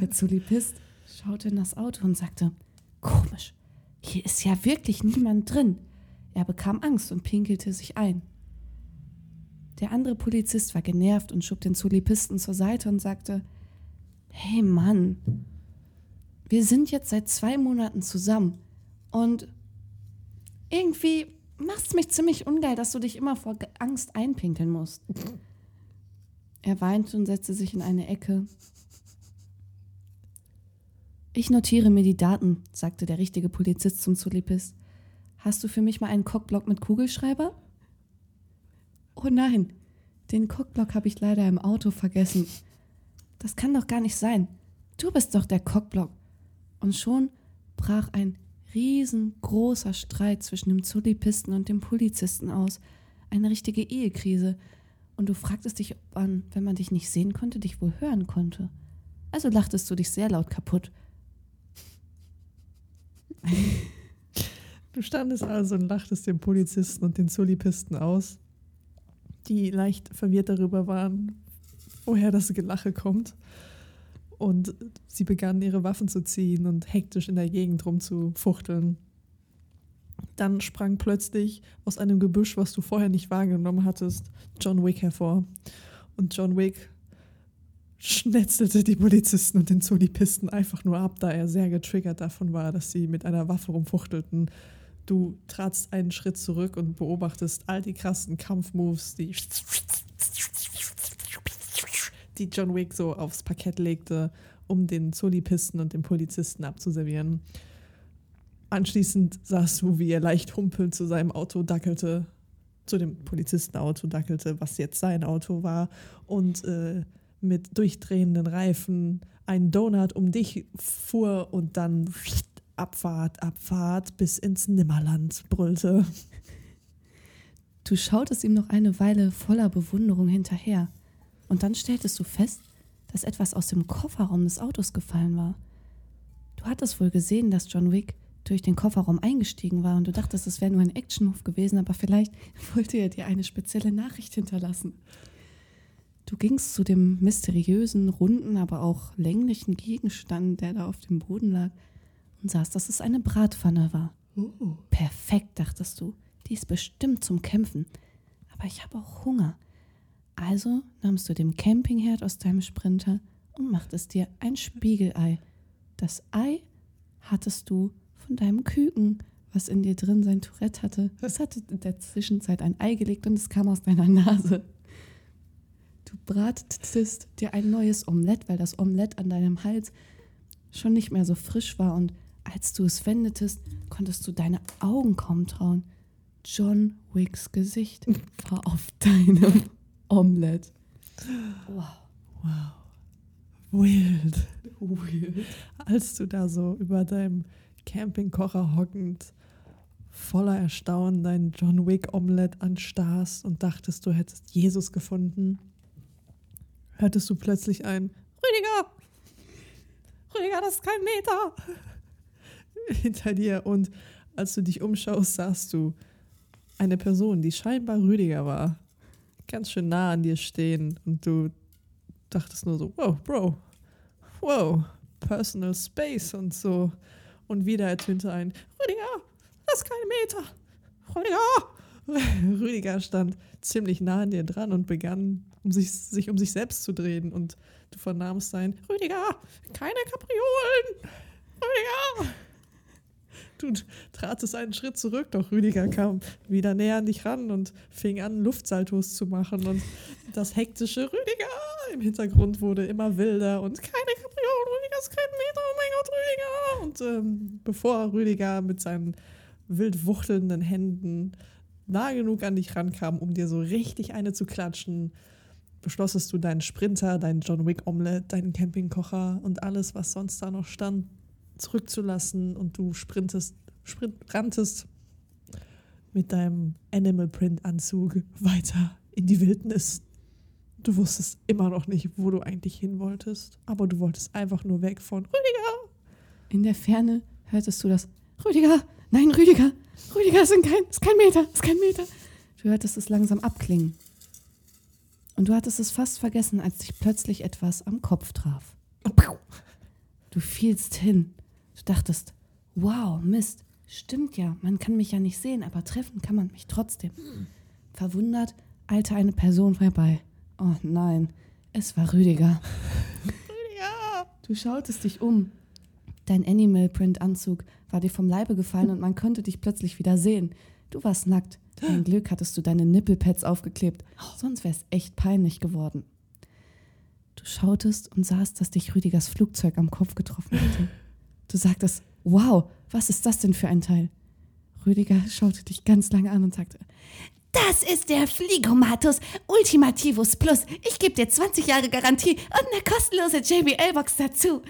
Der Zulipist schaute in das Auto und sagte, komisch, hier ist ja wirklich niemand drin. Er bekam Angst und pinkelte sich ein. Der andere Polizist war genervt und schob den Zulipisten zur Seite und sagte, hey Mann, wir sind jetzt seit zwei Monaten zusammen und irgendwie macht es mich ziemlich ungeil, dass du dich immer vor Angst einpinkeln musst. Er weinte und setzte sich in eine Ecke. Ich notiere mir die Daten, sagte der richtige Polizist zum Zulipist. Hast du für mich mal einen Cockblock mit Kugelschreiber? Oh nein, den Cockblock habe ich leider im Auto vergessen. Das kann doch gar nicht sein. Du bist doch der Cockblock. Und schon brach ein riesengroßer Streit zwischen dem Zulipisten und dem Polizisten aus. Eine richtige Ehekrise. Und du fragtest dich, ob man, wenn man dich nicht sehen konnte, dich wohl hören konnte. Also lachtest du dich sehr laut kaputt. Du standest also und lachtest den Polizisten und den Zulipisten aus, die leicht verwirrt darüber waren, woher das Gelache kommt. Und sie begannen ihre Waffen zu ziehen und hektisch in der Gegend rumzufuchteln. Dann sprang plötzlich aus einem Gebüsch, was du vorher nicht wahrgenommen hattest, John Wick hervor. Und John Wick schnetzelte die Polizisten und den Zulipisten einfach nur ab, da er sehr getriggert davon war, dass sie mit einer Waffe rumfuchtelten. Du tratst einen Schritt zurück und beobachtest all die krassen Kampfmoves, die, die John Wick so aufs Parkett legte, um den Zulipisten und den Polizisten abzuservieren. Anschließend sahst du, wie er leicht humpelnd zu seinem Auto dackelte, zu dem Polizistenauto dackelte, was jetzt sein Auto war, und äh, mit durchdrehenden Reifen einen Donut um dich fuhr und dann Abfahrt, Abfahrt bis ins Nimmerland brüllte. Du schautest ihm noch eine Weile voller Bewunderung hinterher. Und dann stelltest du fest, dass etwas aus dem Kofferraum des Autos gefallen war. Du hattest wohl gesehen, dass John Wick durch den Kofferraum eingestiegen war und du dachtest, es wäre nur ein Action-Move gewesen, aber vielleicht wollte er dir eine spezielle Nachricht hinterlassen. Du gingst zu dem mysteriösen, runden, aber auch länglichen Gegenstand, der da auf dem Boden lag, und sahst, dass es eine Bratpfanne war. Perfekt, dachtest du. Die ist bestimmt zum Kämpfen. Aber ich habe auch Hunger. Also nahmst du den Campingherd aus deinem Sprinter und machtest dir ein Spiegelei. Das Ei hattest du von deinem Küken, was in dir drin sein Tourette hatte. Es hatte in der Zwischenzeit ein Ei gelegt und es kam aus deiner Nase. Du bratetest dir ein neues Omelett, weil das Omelett an deinem Hals schon nicht mehr so frisch war und als du es wendetest, konntest du deine Augen kaum trauen. John Wicks Gesicht war auf deinem Omelett. Wow. Wild. Weird. Als du da so über deinem Campingkocher hockend, voller Erstaunen dein John Wick Omelett anstarrst und dachtest, du hättest Jesus gefunden, hörtest du plötzlich ein Rüdiger! Rüdiger, das ist kein Meter! hinter dir und als du dich umschaust, sahst du eine Person, die scheinbar Rüdiger war, ganz schön nah an dir stehen und du dachtest nur so, wow, Bro, wow, personal space und so. Und wieder ertönte ein Rüdiger, das ist keine Meter. Rüdiger! Rüdiger stand ziemlich nah an dir dran und begann, um sich, sich um sich selbst zu drehen. Und du vernahmst sein Rüdiger, keine Kapriolen! Rüdiger! Du tratest einen Schritt zurück, doch Rüdiger kam wieder näher an dich ran und fing an, Luftsaltos zu machen. Und das hektische Rüdiger im Hintergrund wurde immer wilder und keine Kapriolen, Rüdiger ist kein Meter, oh mein Gott, Rüdiger! Und ähm, bevor Rüdiger mit seinen wild wuchtelnden Händen nah genug an dich rankam, um dir so richtig eine zu klatschen, beschlossest du deinen Sprinter, deinen John Wick Omelette, deinen Campingkocher und alles, was sonst da noch stand, zurückzulassen und du sprintest, sprint, ranntest mit deinem Animal Print Anzug weiter in die Wildnis. Du wusstest immer noch nicht, wo du eigentlich hin wolltest, aber du wolltest einfach nur weg von Rüdiger. In der Ferne hörtest du das Rüdiger, nein, Rüdiger, Rüdiger, ist kein, ist kein Meter, ist kein Meter. Du hörtest es langsam abklingen. Und du hattest es fast vergessen, als dich plötzlich etwas am Kopf traf. Du fielst hin. Dachtest, wow, Mist, stimmt ja, man kann mich ja nicht sehen, aber treffen kann man mich trotzdem. Verwundert eilte eine Person vorbei. Oh nein, es war Rüdiger. Rüdiger! Du schautest dich um. Dein Animal Print Anzug war dir vom Leibe gefallen und man konnte dich plötzlich wieder sehen. Du warst nackt. Ein Glück hattest du deine Nippelpads aufgeklebt, sonst wäre es echt peinlich geworden. Du schautest und sahst, dass dich Rüdigers Flugzeug am Kopf getroffen hatte. Du sagtest, wow, was ist das denn für ein Teil? Rüdiger schaute dich ganz lange an und sagte, das ist der Fligomatus Ultimativus Plus. Ich gebe dir 20 Jahre Garantie und eine kostenlose JBL-Box dazu.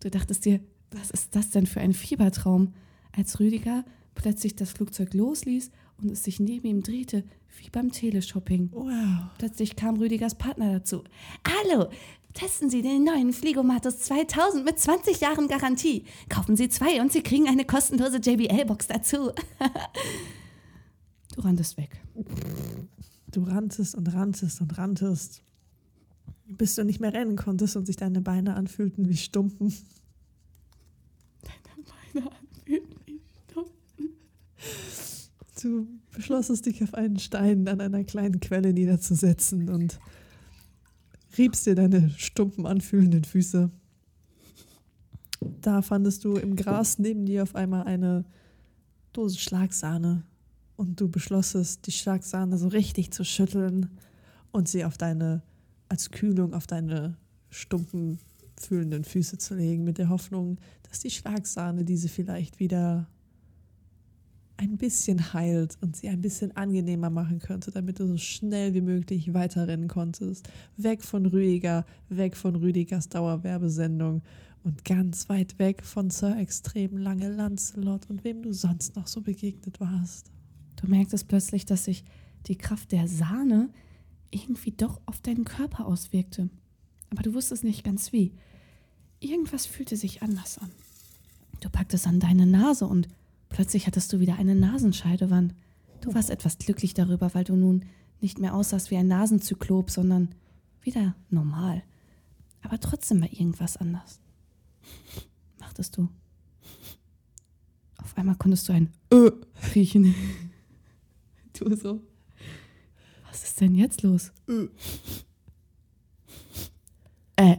Du dachtest dir, was ist das denn für ein Fiebertraum? Als Rüdiger plötzlich das Flugzeug losließ und es sich neben ihm drehte, wie beim Teleshopping. Wow. Plötzlich kam Rüdigers Partner dazu. Hallo, testen Sie den neuen Fligomatus 2000 mit 20 Jahren Garantie. Kaufen Sie zwei und Sie kriegen eine kostenlose JBL-Box dazu. Du ranntest weg. Du ranntest und ranntest und ranntest, bis du nicht mehr rennen konntest und sich deine Beine anfühlten wie Stumpen. Deine Beine anfühlten wie Stumpen. Du beschlossest dich auf einen Stein an einer kleinen Quelle niederzusetzen und riebst dir deine stumpen anfühlenden Füße. Da fandest du im Gras neben dir auf einmal eine Dose Schlagsahne und du beschlossest, die Schlagsahne so richtig zu schütteln und sie auf deine, als Kühlung auf deine stumpen fühlenden Füße zu legen, mit der Hoffnung, dass die Schlagsahne diese vielleicht wieder ein bisschen heilt und sie ein bisschen angenehmer machen könnte, damit du so schnell wie möglich weiterrennen konntest. Weg von Rüdiger, weg von Rüdigers Dauerwerbesendung und ganz weit weg von Sir Extrem Lange Lancelot und wem du sonst noch so begegnet warst. Du merktest plötzlich, dass sich die Kraft der Sahne irgendwie doch auf deinen Körper auswirkte. Aber du wusstest nicht ganz wie. Irgendwas fühlte sich anders an. Du packtest an deine Nase und plötzlich hattest du wieder eine Nasenscheidewand. Du warst etwas glücklich darüber, weil du nun nicht mehr aussahst wie ein Nasenzyklop, sondern wieder normal. Aber trotzdem war irgendwas anders. Machtest du. Auf einmal konntest du ein Ö riechen. Du so. Was ist denn jetzt los? Äh.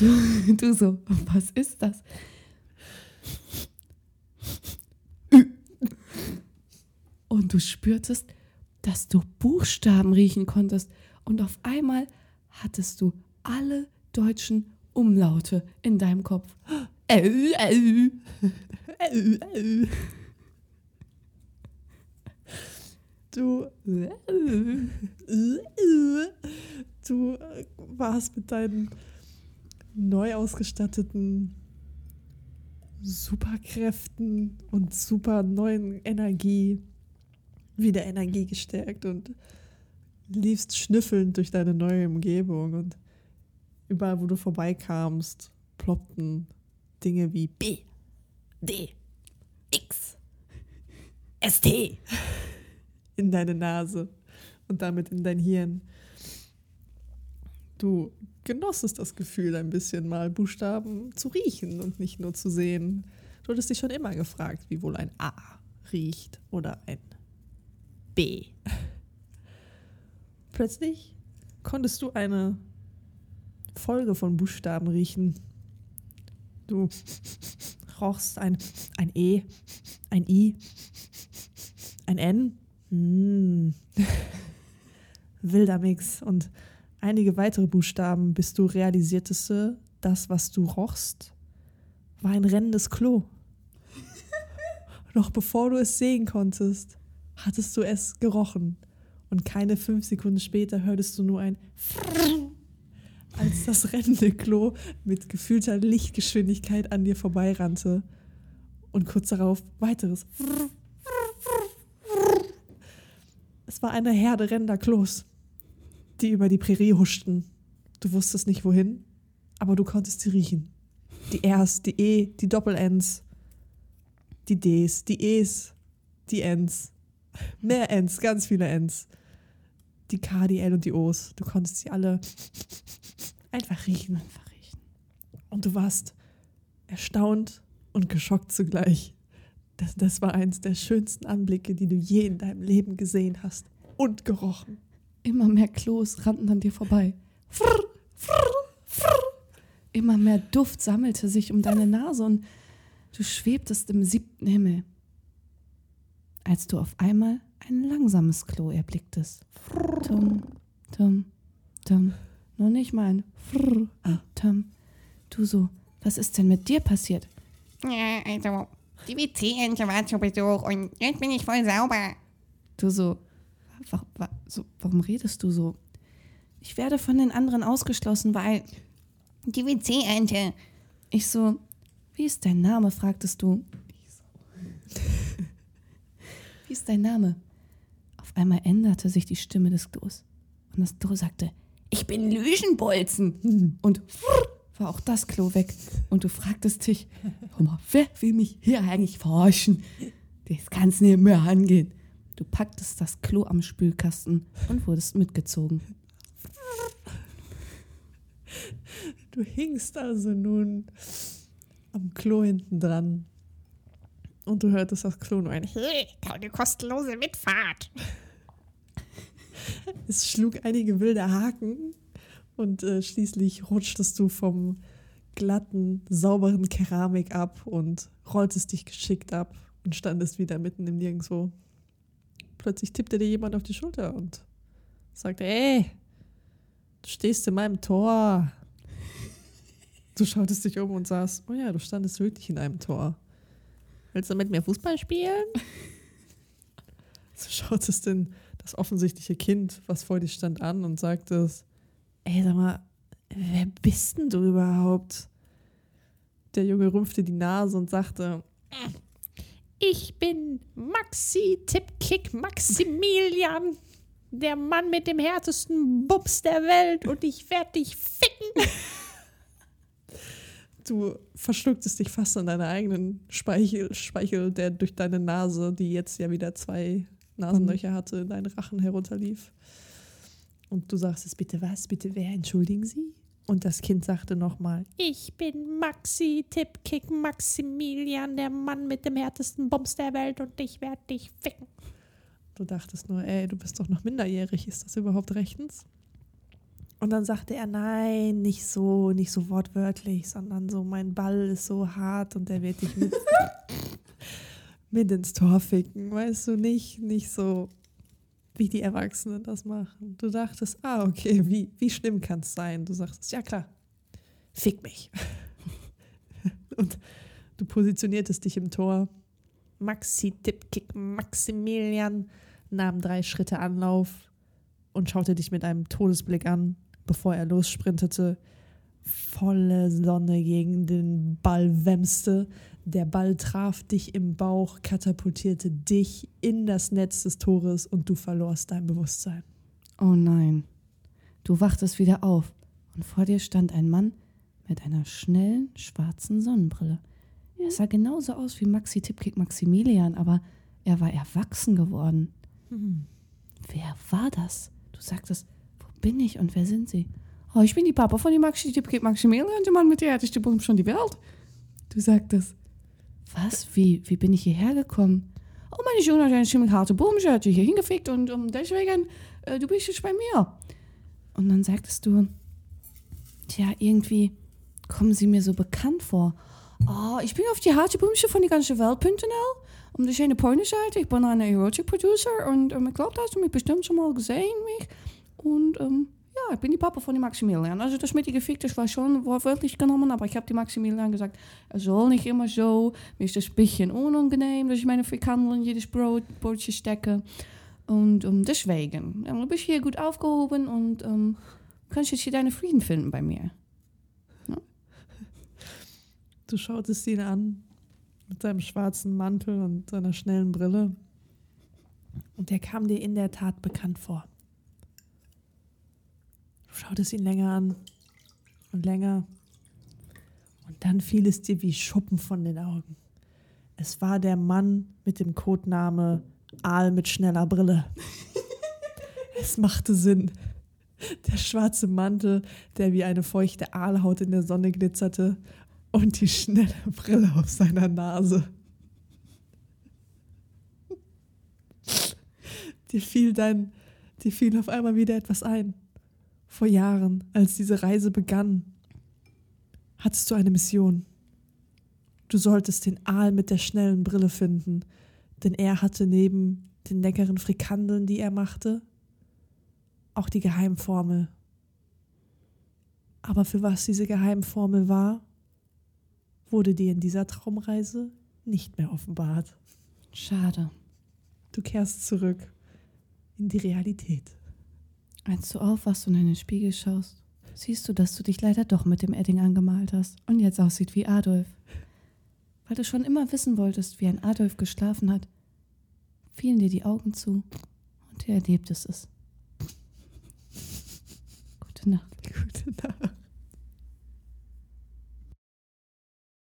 Du, du so, was ist das? Und du spürtest, dass du Buchstaben riechen konntest. Und auf einmal hattest du alle deutschen Umlaute in deinem Kopf. Du, du warst mit deinen neu ausgestatteten Superkräften und super neuen Energie wieder Energie gestärkt und liefst schnüffelnd durch deine neue Umgebung und überall, wo du vorbeikamst, ploppten Dinge wie B, D, X, ST in deine Nase und damit in dein Hirn. Du genossest das Gefühl, ein bisschen mal Buchstaben zu riechen und nicht nur zu sehen. Du hattest dich schon immer gefragt, wie wohl ein A riecht oder ein B. Plötzlich konntest du eine Folge von Buchstaben riechen. Du rochst ein, ein E, ein I, ein N. Mm. Wilder Mix und einige weitere Buchstaben, bis du realisiertest, das, was du rochst, war ein rennendes Klo. Noch bevor du es sehen konntest, hattest du es gerochen. Und keine fünf Sekunden später hörtest du nur ein als das rennende Klo mit gefühlter Lichtgeschwindigkeit an dir vorbeirannte. Und kurz darauf weiteres. Es war eine Herde rennender Klos, die über die Prärie huschten. Du wusstest nicht wohin, aber du konntest sie riechen. Die Rs, die E, die Doppel-Ns, die Ds, die Es, die Ns. Mehr Ns, ganz viele Ns. Die K, die L und die O's. Du konntest sie alle einfach riechen. Einfach riechen. Und du warst erstaunt und geschockt zugleich. Das, das war eins der schönsten Anblicke, die du je in deinem Leben gesehen hast. Und gerochen. Immer mehr Klos rannten an dir vorbei. Frr, frr, frr. Immer mehr Duft sammelte sich um deine Nase und du schwebtest im siebten Himmel. Als du auf einmal ein langsames Klo erblicktest. Tum, tum, tum. Nur nicht mal ein Frrr. Tum. Du so, was ist denn mit dir passiert? Ja, also, die WC-Ente war zu Besuch und jetzt bin ich voll sauber. Du so, wa wa so, warum redest du so? Ich werde von den anderen ausgeschlossen, weil Die WC-Ente. ich so, wie ist dein Name, fragtest du. Wie ist dein Name? Auf einmal änderte sich die Stimme des Klos. Und das Klo sagte, ich bin Lügenbolzen. Und war auch das Klo weg. Und du fragtest dich, wer will mich hier eigentlich verarschen? Das kann's nicht mehr angehen. Du packtest das Klo am Spülkasten und wurdest mitgezogen. Du hingst also nun am Klo hinten dran. Und du hörtest das Klo nur ein Hey, keine kostenlose Mitfahrt. Es schlug einige wilde Haken und äh, schließlich rutschtest du vom glatten, sauberen Keramik ab und rolltest dich geschickt ab und standest wieder mitten im Nirgendwo. Plötzlich tippte dir jemand auf die Schulter und sagte, ey, du stehst in meinem Tor. Du schautest dich um und sahst, oh ja, du standest wirklich in einem Tor. Willst du mit mir Fußball spielen? Du schautest in das offensichtliche Kind, was vor dir stand, an und sagtest, ey, sag mal, wer bist denn du überhaupt? Der Junge rümpfte die Nase und sagte, ich bin Maxi Tippkick Maximilian, der Mann mit dem härtesten Bums der Welt und ich werde dich ficken. Du verschlucktest dich fast an deiner eigenen Speichel, Speichel, der durch deine Nase, die jetzt ja wieder zwei Nasenlöcher hatte, in deinen Rachen herunterlief. Und du sagst es bitte was, bitte wer, entschuldigen Sie? Und das Kind sagte nochmal, ich bin Maxi Tippkick Maximilian, der Mann mit dem härtesten Bums der Welt und ich werde dich ficken. Du dachtest nur, ey, du bist doch noch minderjährig, ist das überhaupt rechtens? Und dann sagte er, nein, nicht so, nicht so wortwörtlich, sondern so, mein Ball ist so hart und der wird dich mit, mit ins Tor ficken, weißt du, nicht, nicht so, wie die Erwachsenen das machen. Du dachtest, ah, okay, wie, wie schlimm kann es sein? Du sagst, ja klar, fick mich. und du positioniertest dich im Tor. Maxi Tippkick Maximilian nahm drei Schritte Anlauf und schaute dich mit einem Todesblick an, bevor er lossprintete, volle Sonne gegen den Ball wämste. Der Ball traf dich im Bauch, katapultierte dich in das Netz des Tores und du verlorst dein Bewusstsein. Oh nein. Du wachtest wieder auf und vor dir stand ein Mann mit einer schnellen schwarzen Sonnenbrille. Er sah genauso aus wie Maxi Tippkick Maximilian, aber er war erwachsen geworden. Wer war das? Du sagtest, bin ich und wer sind sie? Oh, ich bin die Papa von die die Maximilian, der Mann mit der härteste Bums schon die Welt. Du sagtest, was? Wie, wie bin ich hierher gekommen? Oh, meine Junge hat einen ziemlich harten Bums, hat hier hingefickt und um, deswegen, äh, du bist jetzt bei mir. Und dann sagtest du, tja, irgendwie kommen sie mir so bekannt vor. Oh, ich bin auf die harte Bumsje von die ganze Welt.nl. Um de schöne Pornoseite. Ich bin ein Erotic Producer und ähm, ich glaube, da hast du mich bestimmt schon mal gesehen. Mich. Und ähm, ja, ich bin die Papa von die Maximilian. Also das mit die gefickt, das war schon wortwörtlich genommen, aber ich habe die Maximilian gesagt, er soll nicht immer so. Mir ist das ein bisschen unangenehm, dass ich meine Frikandel in jedes Brot, Brotje stecke. Und um, deswegen, ja, du bist hier gut aufgehoben und um, kannst jetzt hier deine Frieden finden bei mir. Du schautest ihn an mit seinem schwarzen Mantel und seiner schnellen Brille. Und der kam dir in der Tat bekannt vor. Du schautest ihn länger an und länger. Und dann fiel es dir wie Schuppen von den Augen. Es war der Mann mit dem Codename Aal mit schneller Brille. es machte Sinn. Der schwarze Mantel, der wie eine feuchte Aalhaut in der Sonne glitzerte, und die schnelle Brille auf seiner Nase. Dir fiel dein, dir fiel auf einmal wieder etwas ein. Vor Jahren, als diese Reise begann, hattest du eine Mission. Du solltest den Aal mit der schnellen Brille finden, denn er hatte neben den leckeren Frikandeln, die er machte, auch die Geheimformel. Aber für was diese Geheimformel war, wurde dir in dieser Traumreise nicht mehr offenbart. Schade. Du kehrst zurück in die Realität. Als du aufwachst und in den Spiegel schaust, siehst du, dass du dich leider doch mit dem Edding angemalt hast und jetzt aussieht wie Adolf. Weil du schon immer wissen wolltest, wie ein Adolf geschlafen hat, fielen dir die Augen zu und du erlebtest es. Gute Nacht. Gute Nacht.